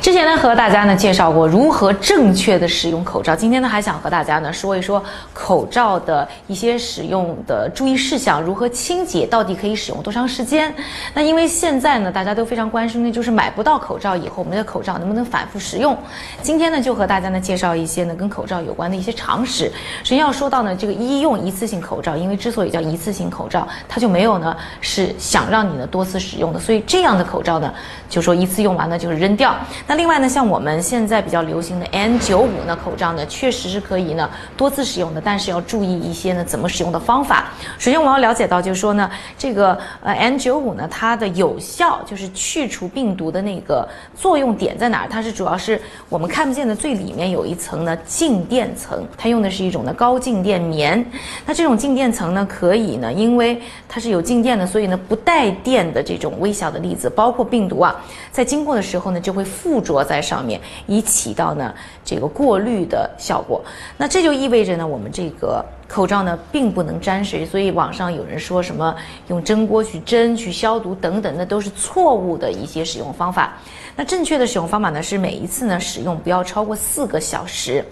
之前呢和大家呢介绍过如何正确的使用口罩，今天呢还想和大家呢说一说口罩的一些使用的注意事项，如何清洁，到底可以使用多长时间？那因为现在呢大家都非常关心的就是买不到口罩以后，我们的口罩能不能反复使用？今天呢就和大家呢介绍一些呢跟口罩有关的一些常识。首先要说到呢这个医用一次性口罩，因为之所以叫一次性口罩，它就没有呢是想让你呢多次使用的，所以这样的口罩呢就说一次用完呢就是扔掉。那另外呢，像我们现在比较流行的 N95 呢口罩呢，确实是可以呢多次使用的，但是要注意一些呢怎么使用的方法。首先我要了解到，就是说呢，这个呃 N95 呢，它的有效就是去除病毒的那个作用点在哪儿？它是主要是我们看不见的最里面有一层呢静电层，它用的是一种呢高静电棉。那这种静电层呢，可以呢，因为它是有静电的，所以呢不带电的这种微小的粒子，包括病毒啊，在经过的时候呢，就会附着在上面，以起到呢这个过滤的效果。那这就意味着呢，我们这个口罩呢并不能沾水。所以网上有人说什么用蒸锅去蒸、去消毒等等，那都是错误的一些使用方法。那正确的使用方法呢，是每一次呢使用不要超过四个小时。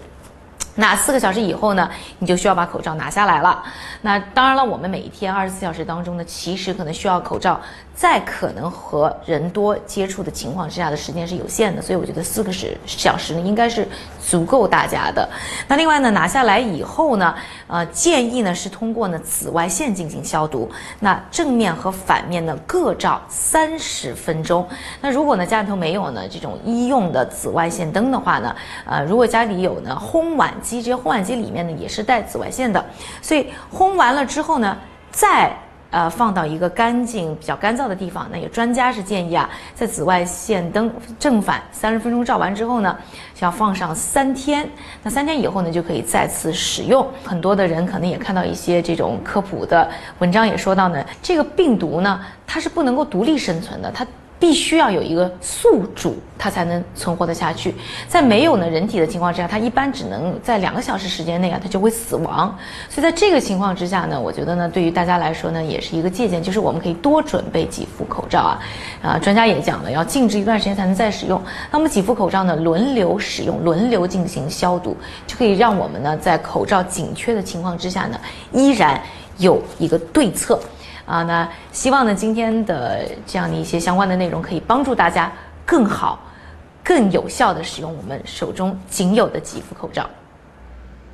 那四个小时以后呢，你就需要把口罩拿下来了。那当然了，我们每一天二十四小时当中呢，其实可能需要口罩，在可能和人多接触的情况之下的时间是有限的，所以我觉得四个时小时呢应该是足够大家的。那另外呢，拿下来以后呢，呃，建议呢是通过呢紫外线进行消毒。那正面和反面呢各照三十分钟。那如果呢家里头没有呢这种医用的紫外线灯的话呢，呃，如果家里有呢烘碗。机这些烘碗机里面呢也是带紫外线的，所以烘完了之后呢，再呃放到一个干净、比较干燥的地方。那有专家是建议啊，在紫外线灯正反三十分钟照完之后呢，要放上三天。那三天以后呢，就可以再次使用。很多的人可能也看到一些这种科普的文章，也说到呢，这个病毒呢，它是不能够独立生存的，它。必须要有一个宿主，它才能存活得下去。在没有呢人体的情况之下，它一般只能在两个小时时间内啊，它就会死亡。所以在这个情况之下呢，我觉得呢，对于大家来说呢，也是一个借鉴，就是我们可以多准备几副口罩啊。啊，专家也讲了，要静置一段时间才能再使用。那么几副口罩呢，轮流使用，轮流进行消毒，就可以让我们呢，在口罩紧缺的情况之下呢，依然有一个对策。啊，那希望呢，今天的这样的一些相关的内容可以帮助大家更好、更有效的使用我们手中仅有的几副口罩。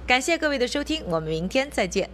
感谢各位的收听，我们明天再见。